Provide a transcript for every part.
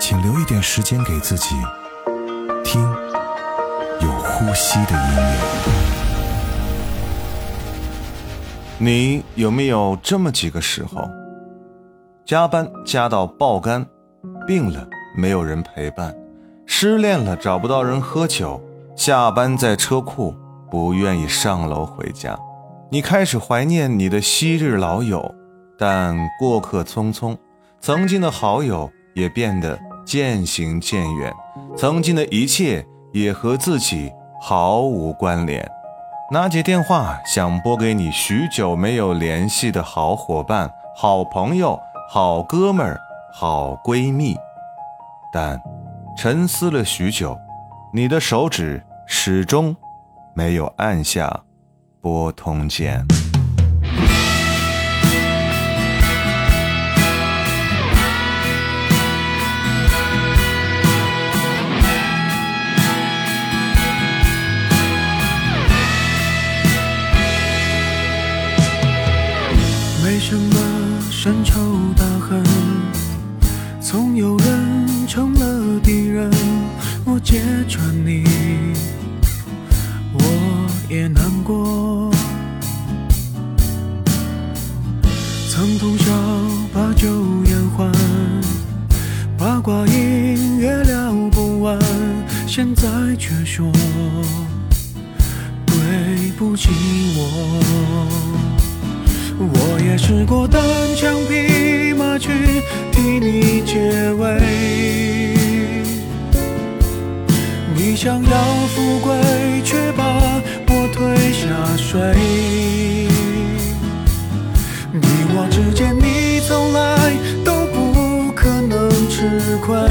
请留一点时间给自己，听有呼吸的音乐。你有没有这么几个时候，加班加到爆肝，病了没有人陪伴，失恋了找不到人喝酒，下班在车库不愿意上楼回家？你开始怀念你的昔日老友，但过客匆匆，曾经的好友也变得。渐行渐远，曾经的一切也和自己毫无关联。拿起电话，想拨给你许久没有联系的好伙伴、好朋友、好哥们儿、好闺蜜，但沉思了许久，你的手指始终没有按下拨通键。什么深仇大恨，总有人成了敌人。我揭穿你，我也难过。曾通宵把酒言欢，八卦音乐聊不完，现在却说对不起我。我也试过单枪匹马去替你解围，你想要富贵，却把我推下水。你我之间，你从来都不可能吃亏，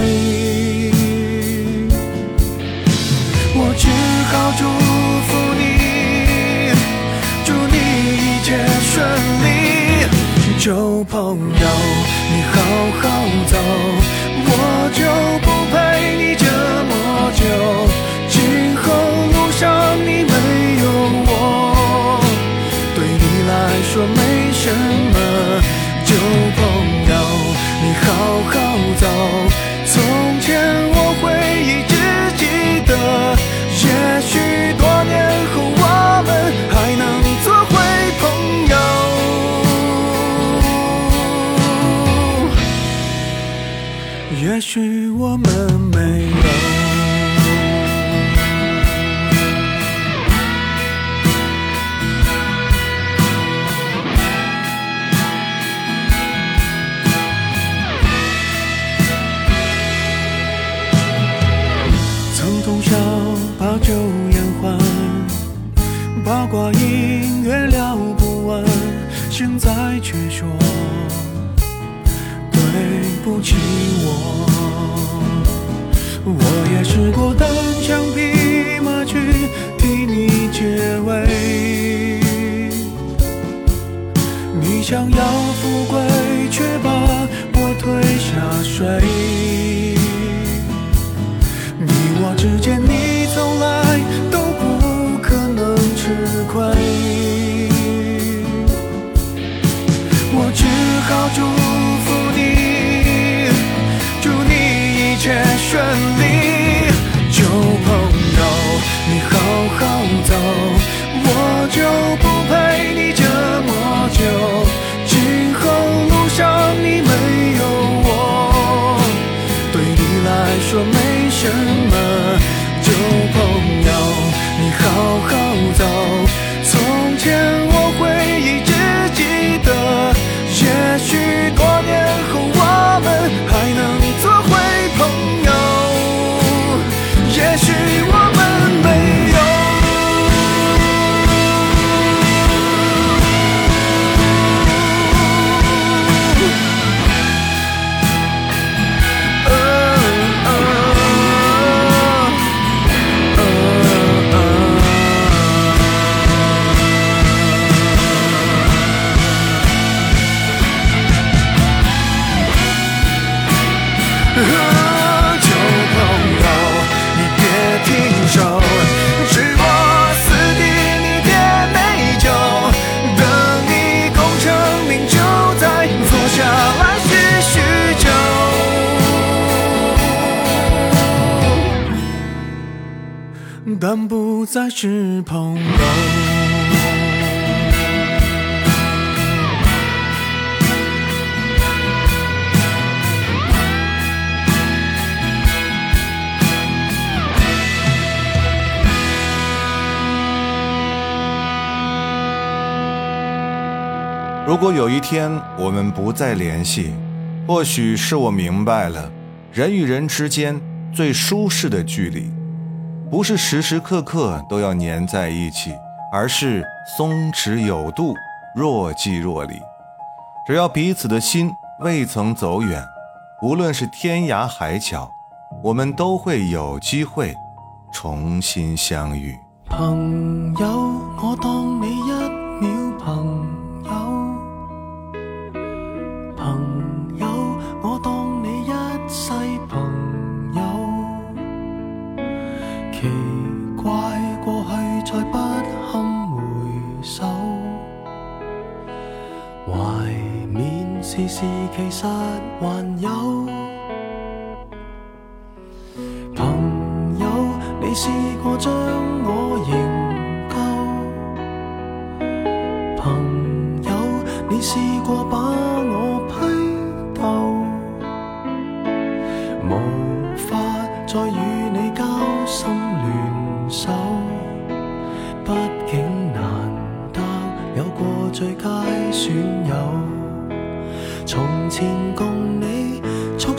我只好祝福你。朋友，你好好走。许我们。但不再是朋友。如果有一天我们不再联系，或许是我明白了，人与人之间最舒适的距离。不是时时刻刻都要粘在一起，而是松弛有度，若即若离。只要彼此的心未曾走远，无论是天涯海角，我们都会有机会重新相遇。朋朋友，我当你一秒事事其实还有朋友，你试过将？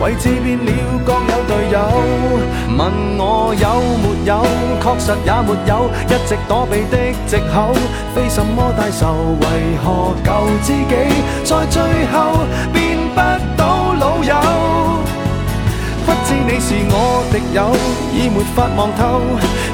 位置变了，各有队友。问我有没有，确实也没有，一直躲避的藉口，非什么大仇。为何旧知己在最后变不到老友？不知你是我敌友，已没法望透。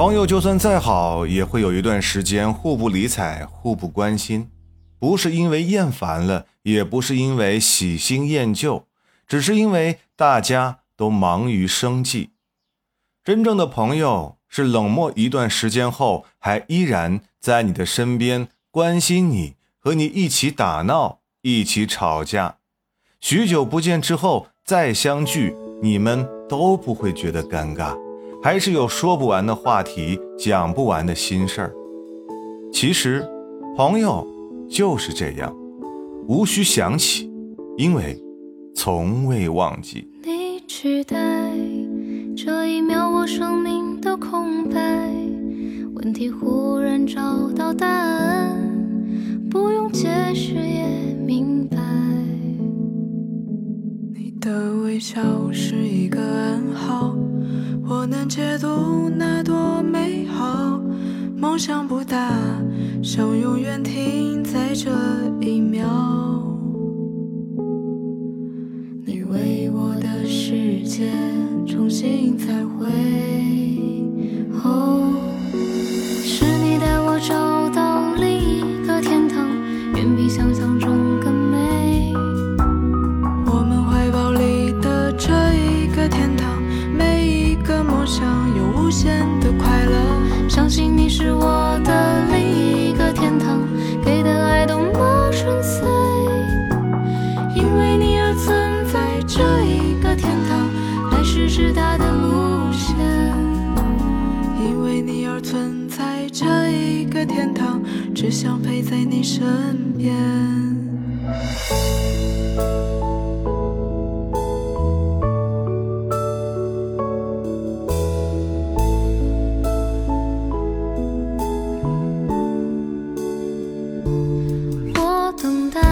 朋友就算再好，也会有一段时间互不理睬、互不关心，不是因为厌烦了，也不是因为喜新厌旧，只是因为大家都忙于生计。真正的朋友是冷漠一段时间后，还依然在你的身边关心你，和你一起打闹、一起吵架。许久不见之后再相聚，你们都不会觉得尴尬。还是有说不完的话题，讲不完的心事儿。其实，朋友就是这样，无需想起，因为从未忘记。你取代这一秒我生命的空白，问题忽然找到答案，不用解释也明白。你的微笑是一个暗号。我能解读那多美好，梦想不大，想永远停在这一秒。你为我的世界重新彩绘。只想陪在你身边，我等待。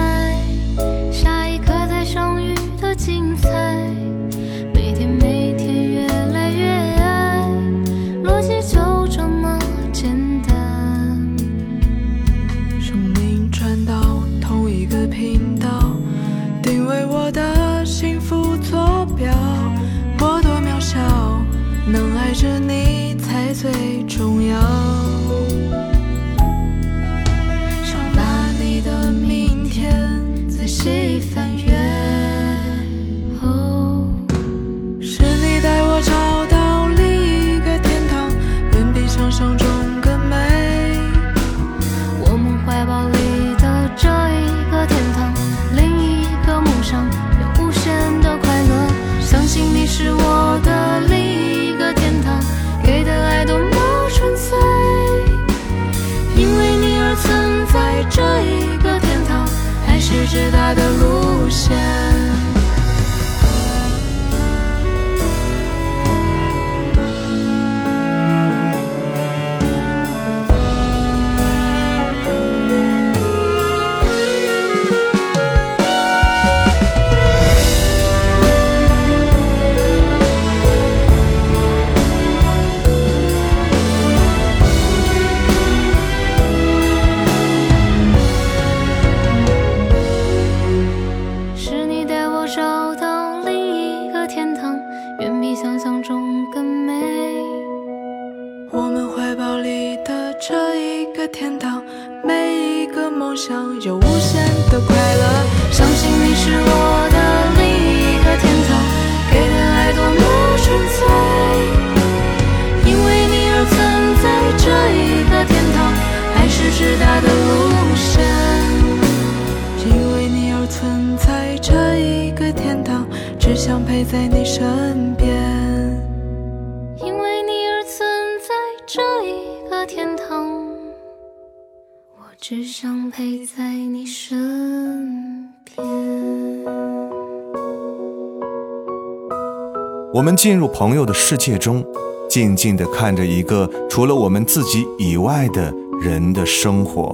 进入朋友的世界中，静静地看着一个除了我们自己以外的人的生活，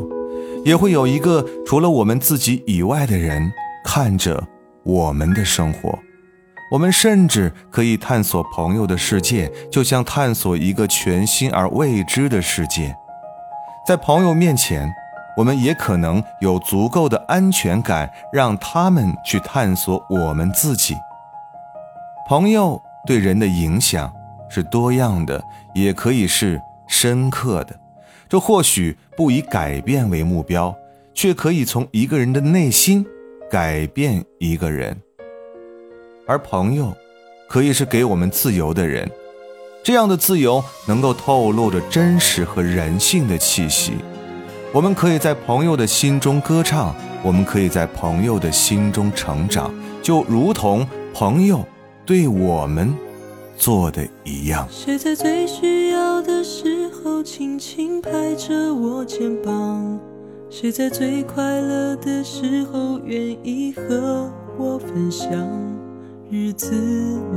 也会有一个除了我们自己以外的人看着我们的生活。我们甚至可以探索朋友的世界，就像探索一个全新而未知的世界。在朋友面前，我们也可能有足够的安全感，让他们去探索我们自己。朋友。对人的影响是多样的，也可以是深刻的。这或许不以改变为目标，却可以从一个人的内心改变一个人。而朋友，可以是给我们自由的人。这样的自由能够透露着真实和人性的气息。我们可以在朋友的心中歌唱，我们可以在朋友的心中成长，就如同朋友。对我们做的一样谁在最需要的时候轻轻拍着我肩膀谁在最快乐的时候愿意和我分享日子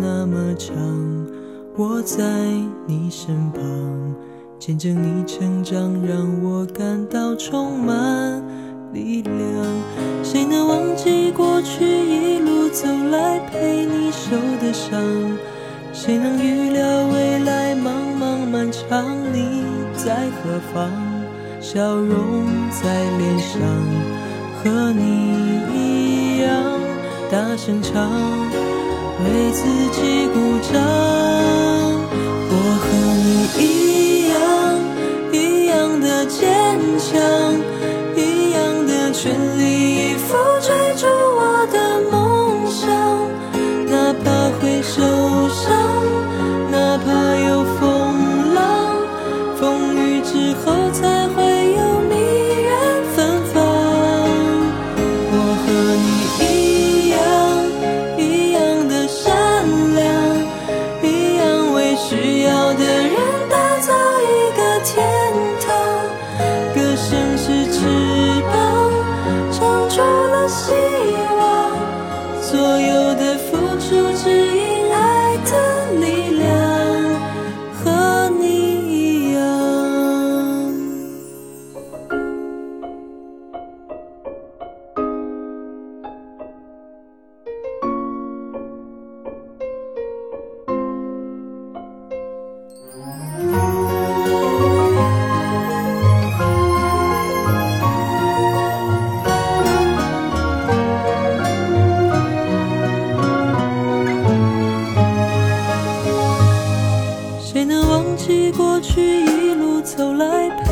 那么长我在你身旁见证你成长让我感到充满力量，谁能忘记过去一路走来陪你受的伤？谁能预料未来茫茫漫长，你在何方？笑容在脸上，和你一样大声唱，为自己鼓掌。我和你一样，一样的坚强。全力以赴追逐我的梦想，哪怕会受。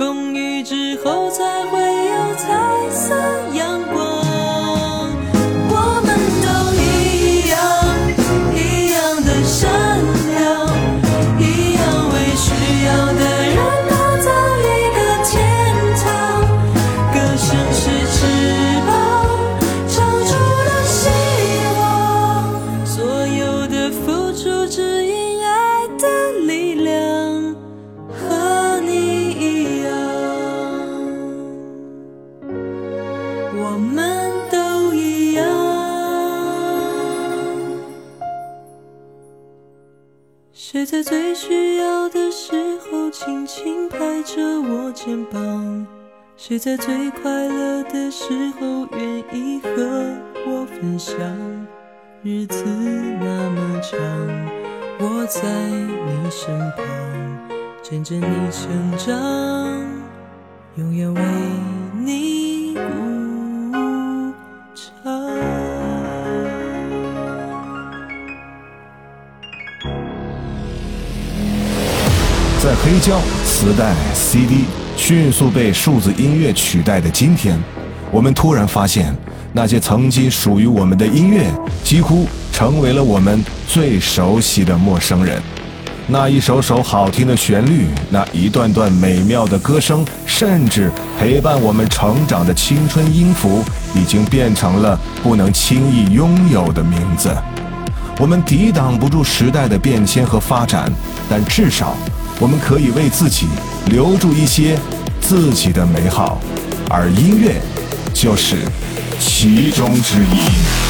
风雨之后，才会。肩膀谁在最快乐的时候愿意和我分享日子那么长我在你身旁见证你成长永远为你鼓在黑胶磁带 cd 迅速被数字音乐取代的今天，我们突然发现，那些曾经属于我们的音乐，几乎成为了我们最熟悉的陌生人。那一首首好听的旋律，那一段段美妙的歌声，甚至陪伴我们成长的青春音符，已经变成了不能轻易拥有的名字。我们抵挡不住时代的变迁和发展，但至少，我们可以为自己。留住一些自己的美好，而音乐就是其中之一。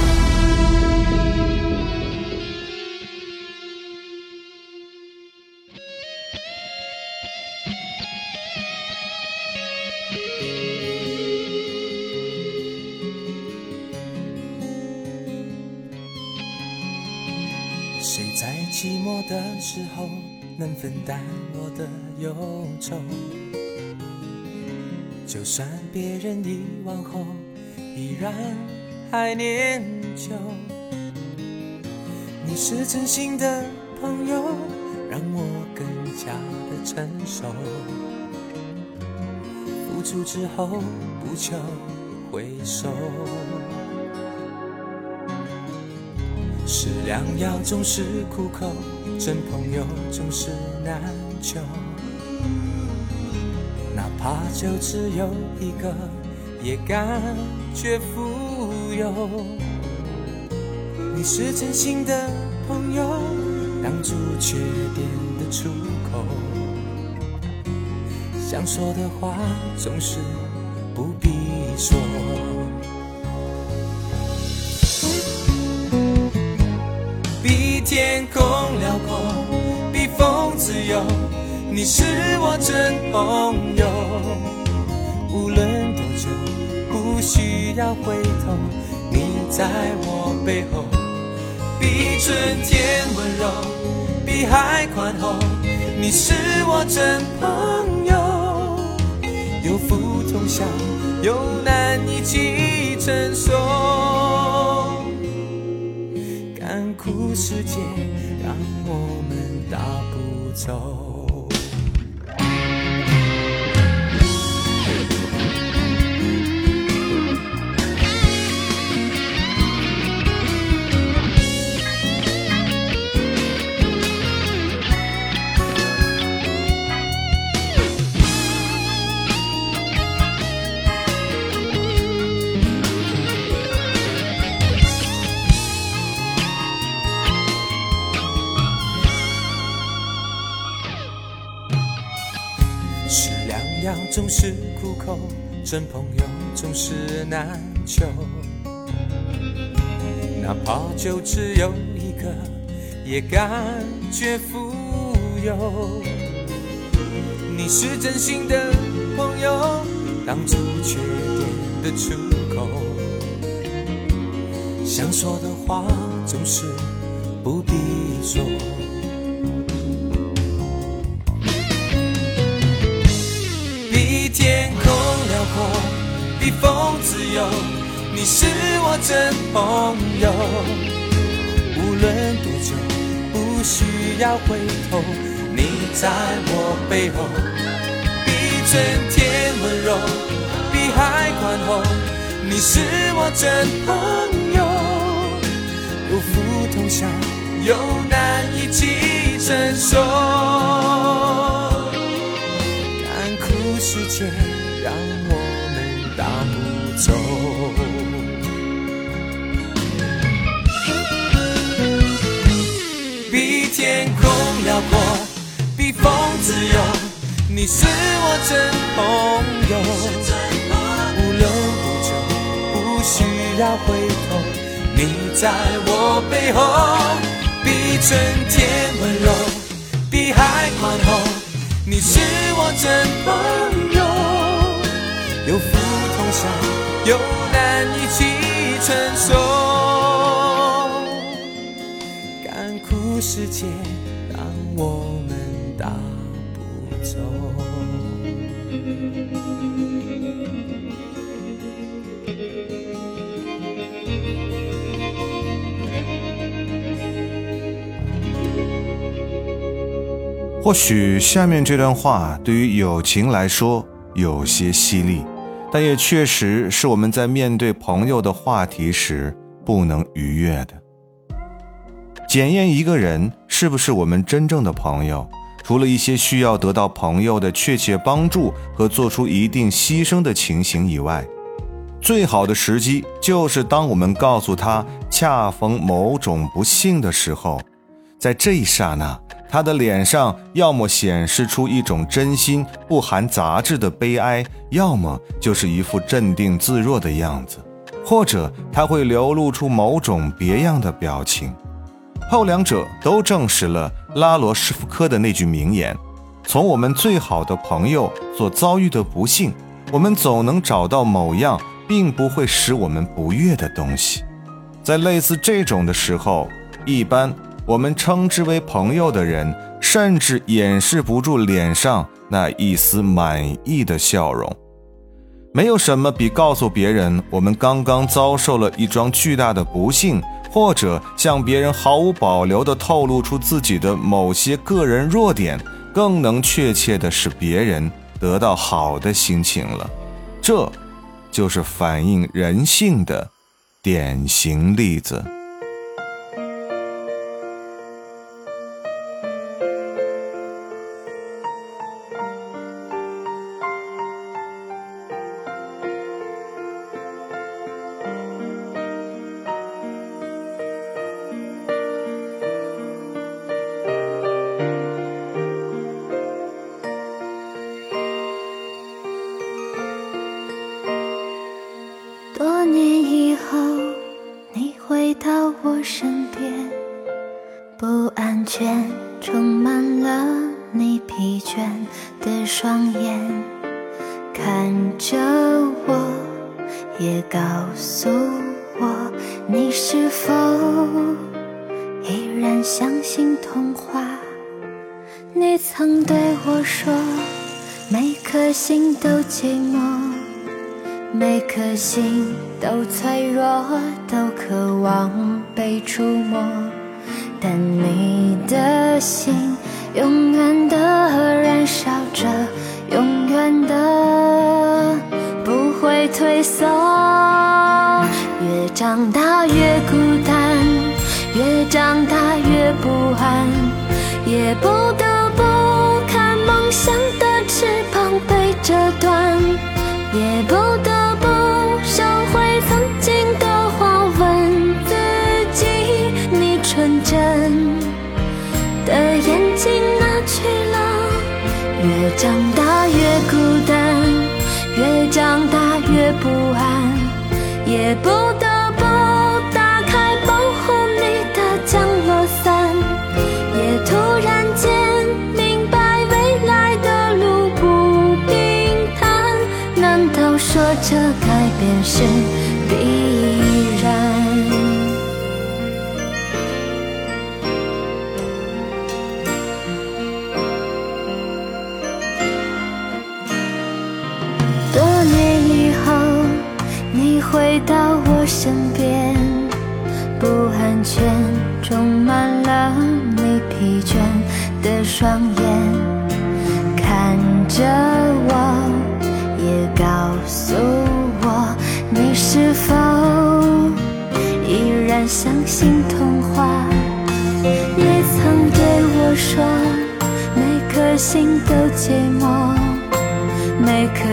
就算别人遗忘后，依然还念旧。你是真心的朋友，让我更加的成熟。付出之后不求回首。是良药总是苦口，真朋友总是难求。怕就只有一个，也感觉富有。你是真心的朋友，挡住缺点的出口。想说的话总是不必说。比天空辽阔，比风自由。你是我真朋友，无论多久，不需要回头，你在我背后，比春天温柔，比海宽厚。你是我真朋友，有福同享，有难一起承受。干枯世界，让我们大步走。真朋友总是难求，哪怕就只有一个，也感觉富有。你是真心的朋友，当初却点的出口，想说的话总是不必说。避风自由，你是我真朋友。无论多久，不需要回头，你在我背后。比春天温柔，比海宽厚，你是我真朋友。有福同享，有难一起承受。甘苦世界。带不走。比天空辽阔，比风自由，你是我真朋友。不留不走，不需要回头，你在我背后。比春天温柔，比海宽厚，你是我真朋友。有又难以起承受。干枯世界让我们大不走。或许下面这段话对于友情来说有些犀利。但也确实是我们在面对朋友的话题时不能逾越的。检验一个人是不是我们真正的朋友，除了一些需要得到朋友的确切帮助和做出一定牺牲的情形以外，最好的时机就是当我们告诉他恰逢某种不幸的时候，在这一刹那。他的脸上要么显示出一种真心不含杂质的悲哀，要么就是一副镇定自若的样子，或者他会流露出某种别样的表情。后两者都证实了拉罗什夫科的那句名言：“从我们最好的朋友所遭遇的不幸，我们总能找到某样并不会使我们不悦的东西。”在类似这种的时候，一般。我们称之为朋友的人，甚至掩饰不住脸上那一丝满意的笑容。没有什么比告诉别人我们刚刚遭受了一桩巨大的不幸，或者向别人毫无保留地透露出自己的某些个人弱点，更能确切地使别人得到好的心情了。这，就是反映人性的典型例子。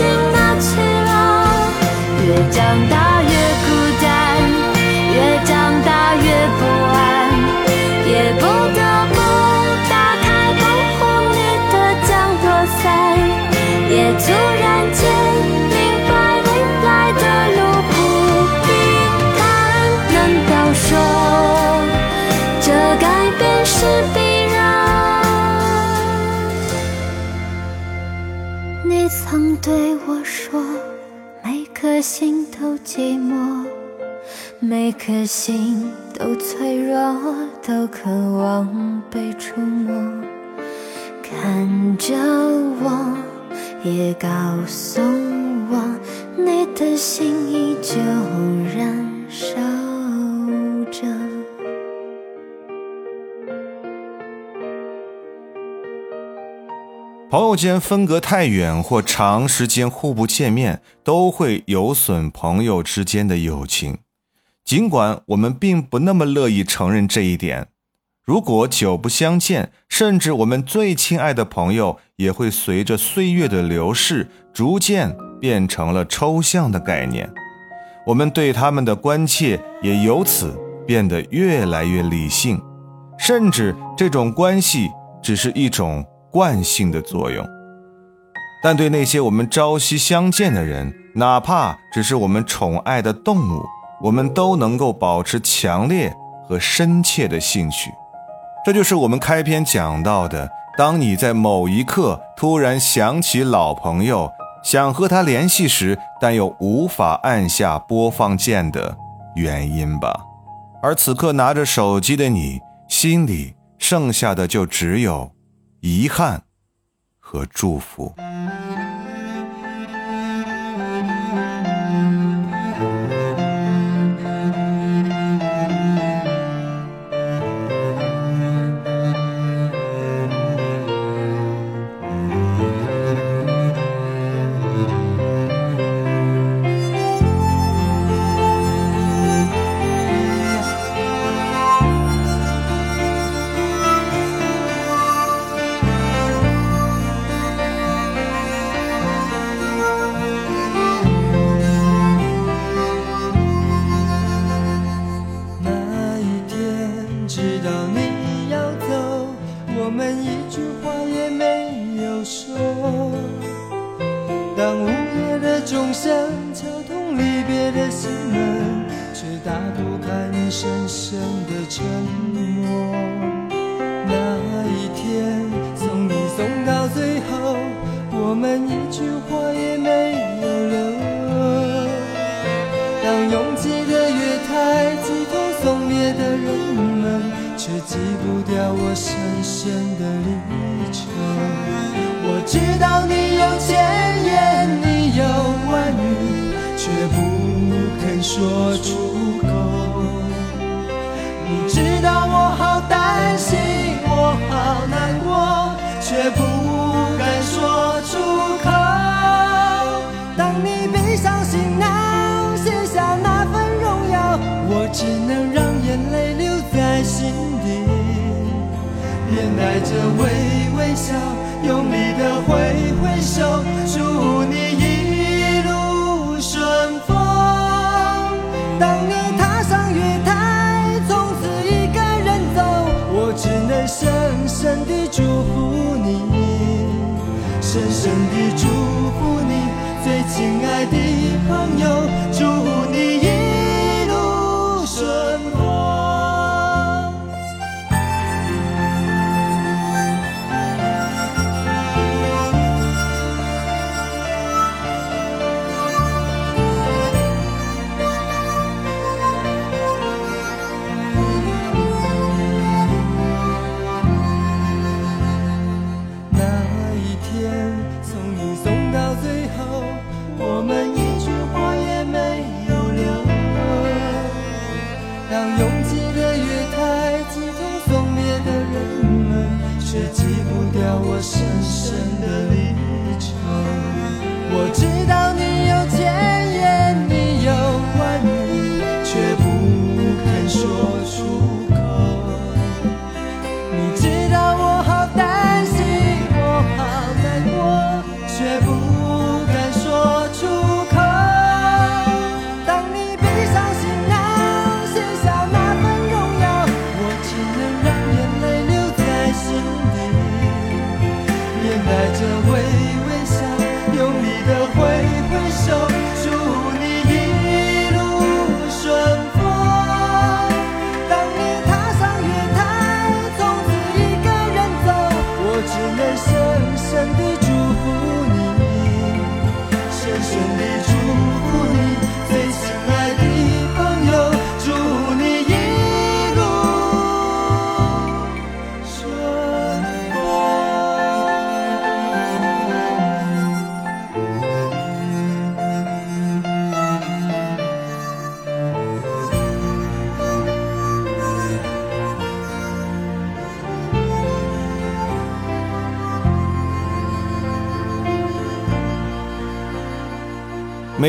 哪去了？越长大越孤单，越长大越不安，也不得不打开保护你的降落伞，也突然。颗心都脆弱都渴望被触摸看着我也告诉我你的心依旧燃烧着朋友间分隔太远或长时间互不见面都会有损朋友之间的友情尽管我们并不那么乐意承认这一点，如果久不相见，甚至我们最亲爱的朋友也会随着岁月的流逝，逐渐变成了抽象的概念。我们对他们的关切也由此变得越来越理性，甚至这种关系只是一种惯性的作用。但对那些我们朝夕相见的人，哪怕只是我们宠爱的动物。我们都能够保持强烈和深切的兴趣，这就是我们开篇讲到的：当你在某一刻突然想起老朋友，想和他联系时，但又无法按下播放键的原因吧。而此刻拿着手机的你，心里剩下的就只有遗憾和祝福。带着微微笑，用力的挥挥手，祝你一路顺风。当你踏上月台，从此一个人走，我只能深深地祝福你，深深地祝福你，最亲爱的朋友。祝。vous.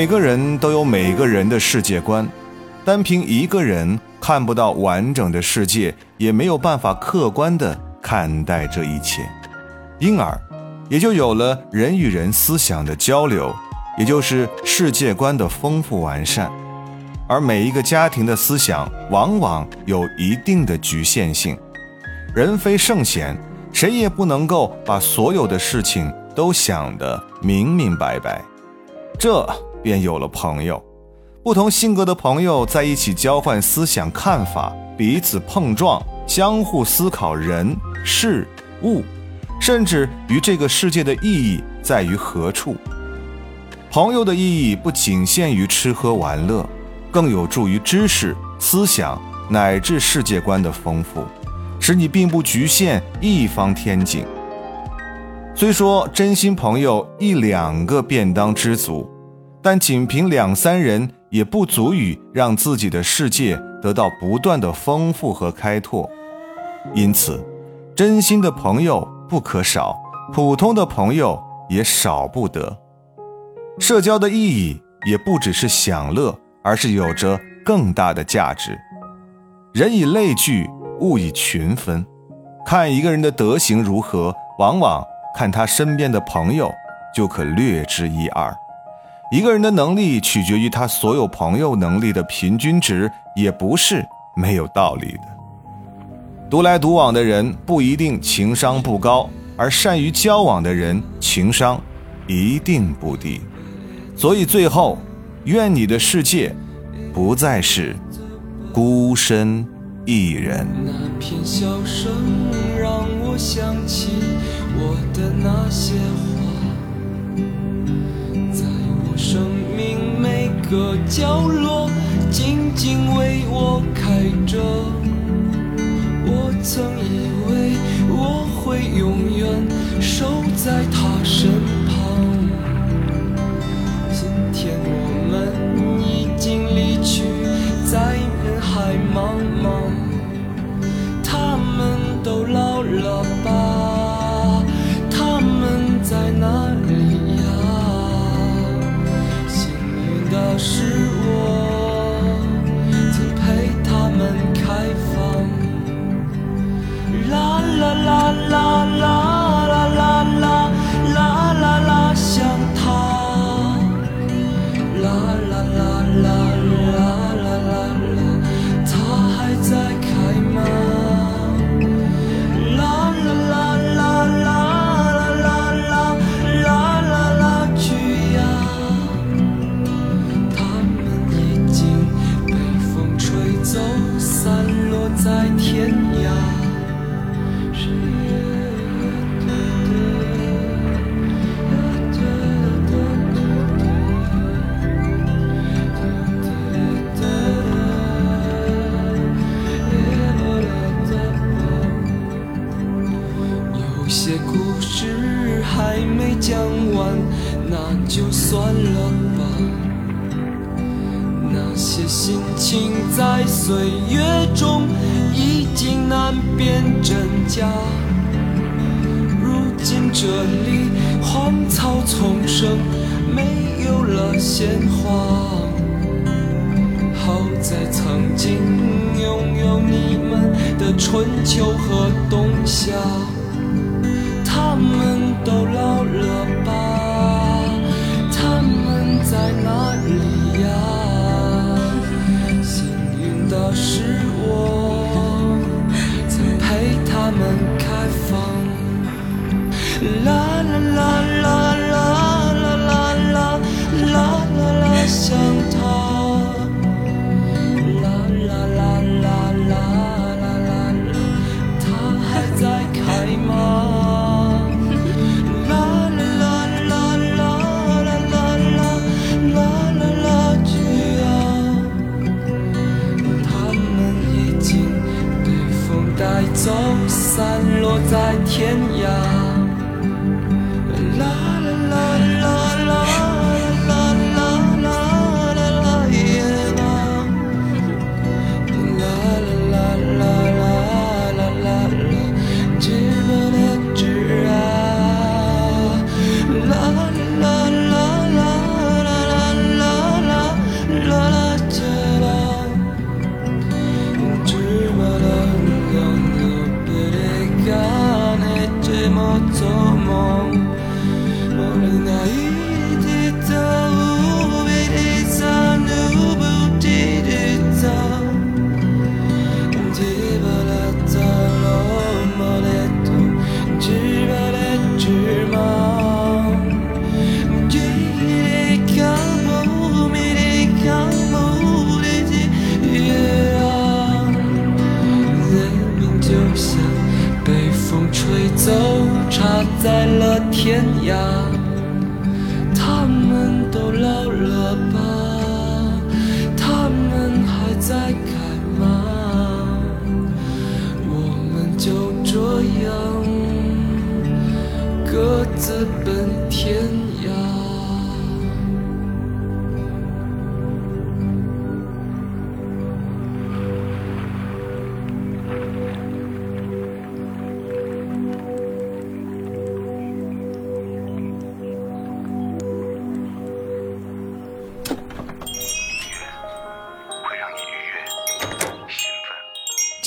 每个人都有每个人的世界观，单凭一个人看不到完整的世界，也没有办法客观的看待这一切，因而也就有了人与人思想的交流，也就是世界观的丰富完善。而每一个家庭的思想往往有一定的局限性，人非圣贤，谁也不能够把所有的事情都想得明明白白，这。便有了朋友，不同性格的朋友在一起交换思想看法，彼此碰撞，相互思考人事物，甚至于这个世界的意义在于何处。朋友的意义不仅限于吃喝玩乐，更有助于知识、思想乃至世界观的丰富，使你并不局限一方天井。虽说真心朋友一两个便当知足。但仅凭两三人也不足以让自己的世界得到不断的丰富和开拓，因此，真心的朋友不可少，普通的朋友也少不得。社交的意义也不只是享乐，而是有着更大的价值。人以类聚，物以群分，看一个人的德行如何，往往看他身边的朋友就可略知一二。一个人的能力取决于他所有朋友能力的平均值，也不是没有道理的。独来独往的人不一定情商不高，而善于交往的人情商一定不低。所以最后，愿你的世界不再是孤身一人。那那片笑声让我我想起的些生命每个角落，静静为我开着。我曾以为我会永远守在他身。在天涯。秋和冬夏。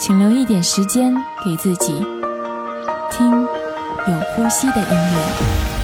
请留一点时间给自己，听有呼吸的音乐。